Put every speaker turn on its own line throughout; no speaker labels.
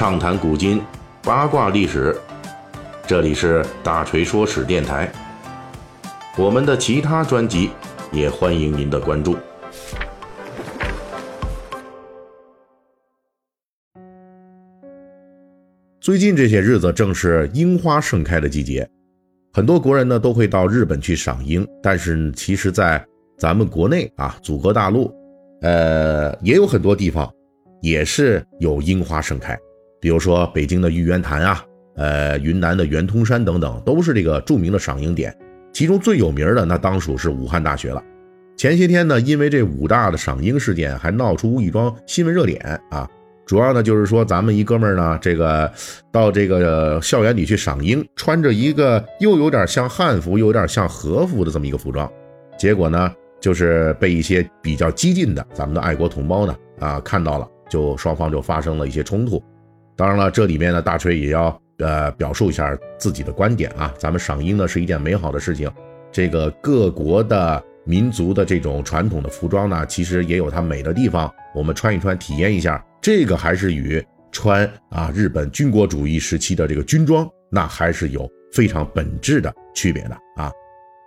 畅谈古今，八卦历史。这里是大锤说史电台。我们的其他专辑也欢迎您的关注。最近这些日子正是樱花盛开的季节，很多国人呢都会到日本去赏樱。但是其实，在咱们国内啊，祖国大陆，呃，也有很多地方也是有樱花盛开。比如说北京的玉渊潭啊，呃，云南的圆通山等等，都是这个著名的赏樱点。其中最有名的那当属是武汉大学了。前些天呢，因为这武大的赏樱事件，还闹出一桩新闻热点啊。主要呢就是说，咱们一哥们儿呢，这个到这个校园里去赏樱，穿着一个又有点像汉服，又有点像和服的这么一个服装，结果呢，就是被一些比较激进的咱们的爱国同胞呢啊看到了，就双方就发生了一些冲突。当然了，这里面呢，大锤也要呃表述一下自己的观点啊。咱们赏樱呢是一件美好的事情，这个各国的民族的这种传统的服装呢，其实也有它美的地方，我们穿一穿，体验一下，这个还是与穿啊日本军国主义时期的这个军装，那还是有非常本质的区别的啊。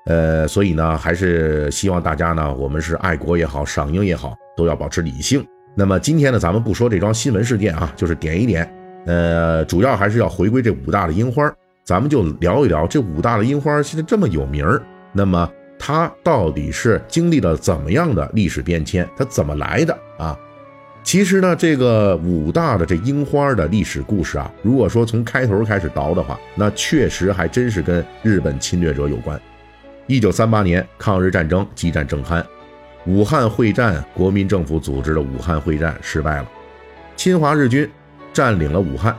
呃，所以呢，还是希望大家呢，我们是爱国也好，赏樱也好，都要保持理性。那么今天呢，咱们不说这桩新闻事件啊，就是点一点。呃，主要还是要回归这武大的樱花，咱们就聊一聊这武大的樱花现在这么有名儿，那么它到底是经历了怎么样的历史变迁？它怎么来的啊？其实呢，这个武大的这樱花的历史故事啊，如果说从开头开始倒的话，那确实还真是跟日本侵略者有关。一九三八年，抗日战争激战正酣，武汉会战，国民政府组织的武汉会战失败了，侵华日军。占领了武汉，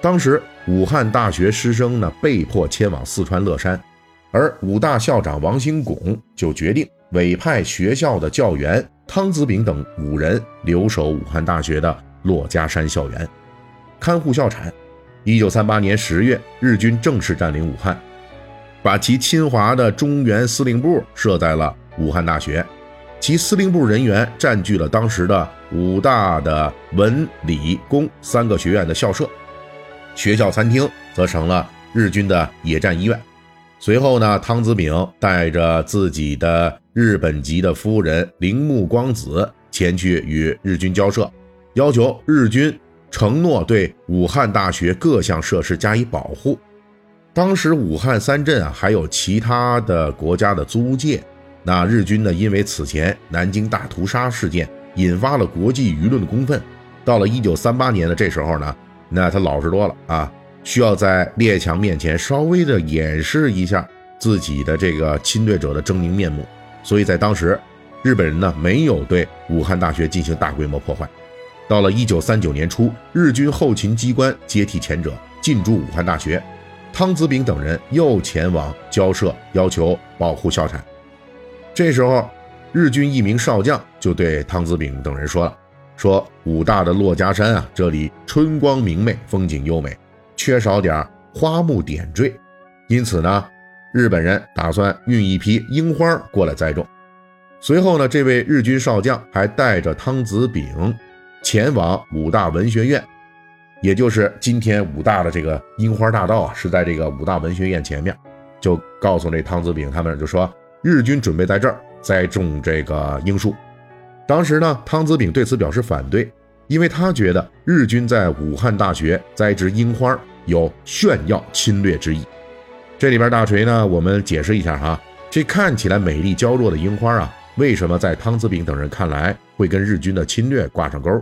当时武汉大学师生呢被迫迁往四川乐山，而武大校长王兴拱就决定委派学校的教员汤子炳等五人留守武汉大学的珞珈山校园，看护校产。一九三八年十月，日军正式占领武汉，把其侵华的中原司令部设在了武汉大学。其司令部人员占据了当时的武大的文理工三个学院的校舍，学校餐厅则成了日军的野战医院。随后呢，汤子炳带着自己的日本籍的夫人铃木光子前去与日军交涉，要求日军承诺对武汉大学各项设施加以保护。当时武汉三镇啊，还有其他的国家的租界。那日军呢？因为此前南京大屠杀事件引发了国际舆论的公愤，到了一九三八年的这时候呢，那他老实多了啊，需要在列强面前稍微的掩饰一下自己的这个侵略者的狰狞面目，所以在当时，日本人呢没有对武汉大学进行大规模破坏。到了一九三九年初，日军后勤机关接替前者进驻武汉大学，汤子炳等人又前往交涉，要求保护校产。这时候，日军一名少将就对汤子炳等人说了：“说武大的珞珈山啊，这里春光明媚，风景优美，缺少点花木点缀，因此呢，日本人打算运一批樱花过来栽种。”随后呢，这位日军少将还带着汤子炳前往武大文学院，也就是今天武大的这个樱花大道啊，是在这个武大文学院前面，就告诉这汤子炳他们就说。日军准备在这儿栽种这个樱树，当时呢，汤子炳对此表示反对，因为他觉得日军在武汉大学栽植樱花有炫耀侵略之意。这里边大锤呢，我们解释一下哈，这看起来美丽娇弱的樱花啊，为什么在汤子炳等人看来会跟日军的侵略挂上钩？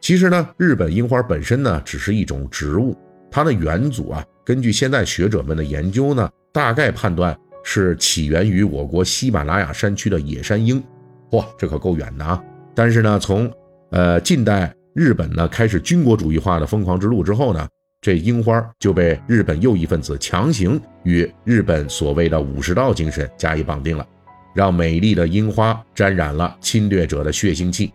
其实呢，日本樱花本身呢，只是一种植物，它的元祖啊，根据现在学者们的研究呢，大概判断。是起源于我国喜马拉雅山区的野山樱，嚯，这可够远的啊！但是呢，从呃近代日本呢开始军国主义化的疯狂之路之后呢，这樱花就被日本右翼分子强行与日本所谓的武士道精神加以绑定了，让美丽的樱花沾染了侵略者的血腥气。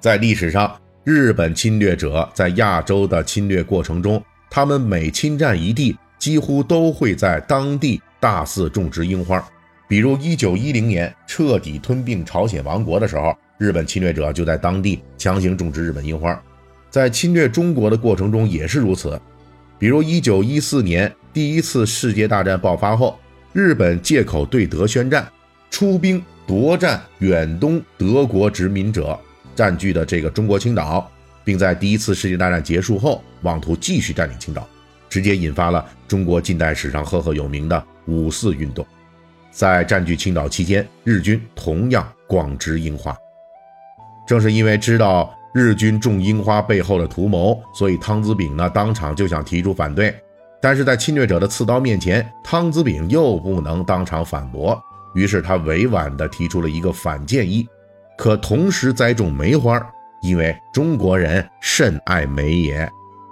在历史上，日本侵略者在亚洲的侵略过程中，他们每侵占一地，几乎都会在当地。大肆种植樱花，比如一九一零年彻底吞并朝鲜王国的时候，日本侵略者就在当地强行种植日本樱花。在侵略中国的过程中也是如此。比如1914年第一次世界大战爆发后，日本借口对德宣战，出兵夺占远东德国殖民者占据的这个中国青岛，并在第一次世界大战结束后妄图继续占领青岛，直接引发了中国近代史上赫赫有名的五四运动。在占据青岛期间，日军同样广植樱花。正是因为知道日军种樱花背后的图谋，所以汤子炳呢当场就想提出反对。但是在侵略者的刺刀面前，汤子炳又不能当场反驳，于是他委婉地提出了一个反建议：可同时栽种梅花，因为中国人甚爱梅也。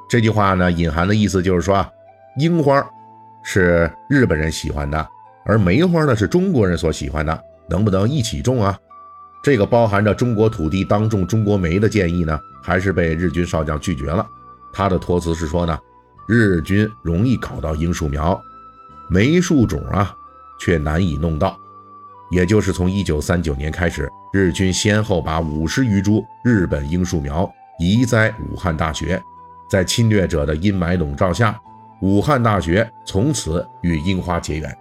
这句话呢，隐含的意思就是说，樱花是日本人喜欢的，而梅花呢是中国人所喜欢的，能不能一起种啊？这个包含着中国土地当种中国梅的建议呢，还是被日军少将拒绝了。他的托词是说呢，日军容易搞到樱树苗，梅树种啊，却难以弄到。也就是从一九三九年开始，日军先后把五十余株日本樱树苗移栽武汉大学，在侵略者的阴霾笼罩下，武汉大学从此与樱花结缘。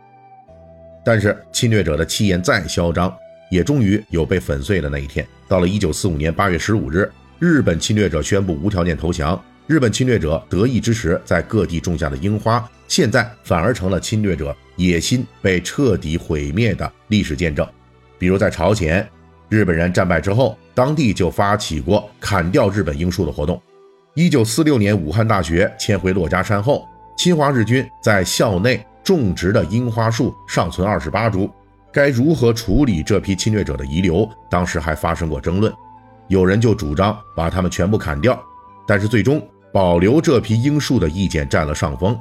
但是侵略者的气焰再嚣张。也终于有被粉碎的那一天。到了一九四五年八月十五日，日本侵略者宣布无条件投降。日本侵略者得意之时，在各地种下的樱花，现在反而成了侵略者野心被彻底毁灭的历史见证。比如在朝鲜，日本人战败之后，当地就发起过砍掉日本樱树的活动。一九四六年，武汉大学迁回珞珈山后，侵华日军在校内种植的樱花树尚存二十八株。该如何处理这批侵略者的遗留？当时还发生过争论，有人就主张把它们全部砍掉，但是最终保留这批樱树的意见占了上风。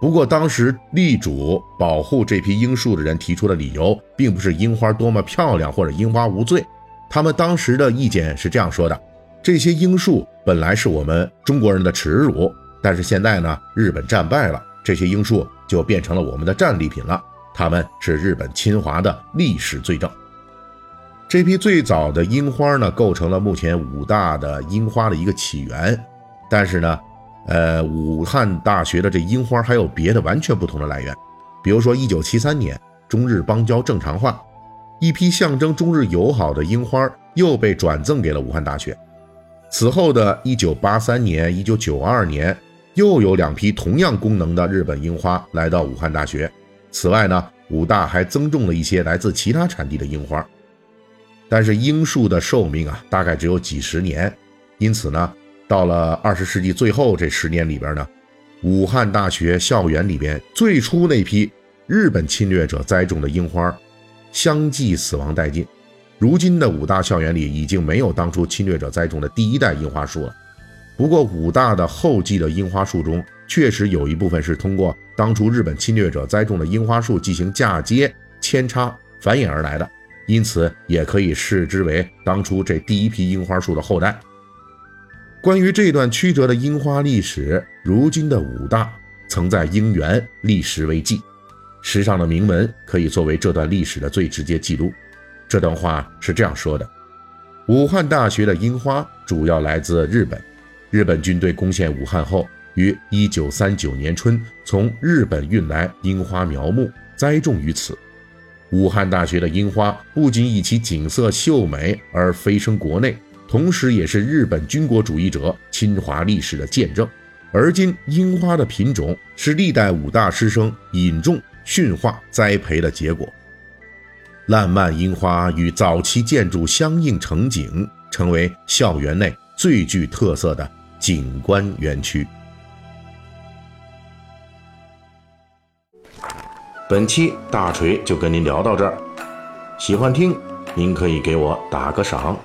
不过，当时力主保护这批樱树的人提出的理由，并不是樱花多么漂亮或者樱花无罪，他们当时的意见是这样说的：这些樱树本来是我们中国人的耻辱，但是现在呢，日本战败了，这些樱树就变成了我们的战利品了。他们是日本侵华的历史罪证。这批最早的樱花呢，构成了目前武大的樱花的一个起源。但是呢，呃，武汉大学的这樱花还有别的完全不同的来源。比如说，一九七三年中日邦交正常化，一批象征中日友好的樱花又被转赠给了武汉大学。此后的一九八三年、一九九二年，又有两批同样功能的日本樱花来到武汉大学。此外呢，武大还增种了一些来自其他产地的樱花，但是樱树的寿命啊，大概只有几十年，因此呢，到了二十世纪最后这十年里边呢，武汉大学校园里边最初那批日本侵略者栽种的樱花，相继死亡殆尽。如今的武大校园里已经没有当初侵略者栽种的第一代樱花树了。不过，武大的后继的樱花树中，确实有一部分是通过当初日本侵略者栽种的樱花树进行嫁接、扦插、繁衍而来的，因此也可以视之为当初这第一批樱花树的后代。关于这段曲折的樱花历史，如今的武大曾在樱园立石为记，石上的铭文可以作为这段历史的最直接记录。这段话是这样说的：武汉大学的樱花主要来自日本。日本军队攻陷武汉后，于一九三九年春从日本运来樱花苗木，栽种于此。武汉大学的樱花不仅以其景色秀美而飞升国内，同时也是日本军国主义者侵华历史的见证。而今，樱花的品种是历代武大师生引种、驯化、栽培的结果。烂漫樱花与早期建筑相映成景，成为校园内最具特色的。景观园区。本期大锤就跟您聊到这儿，喜欢听您可以给我打个赏。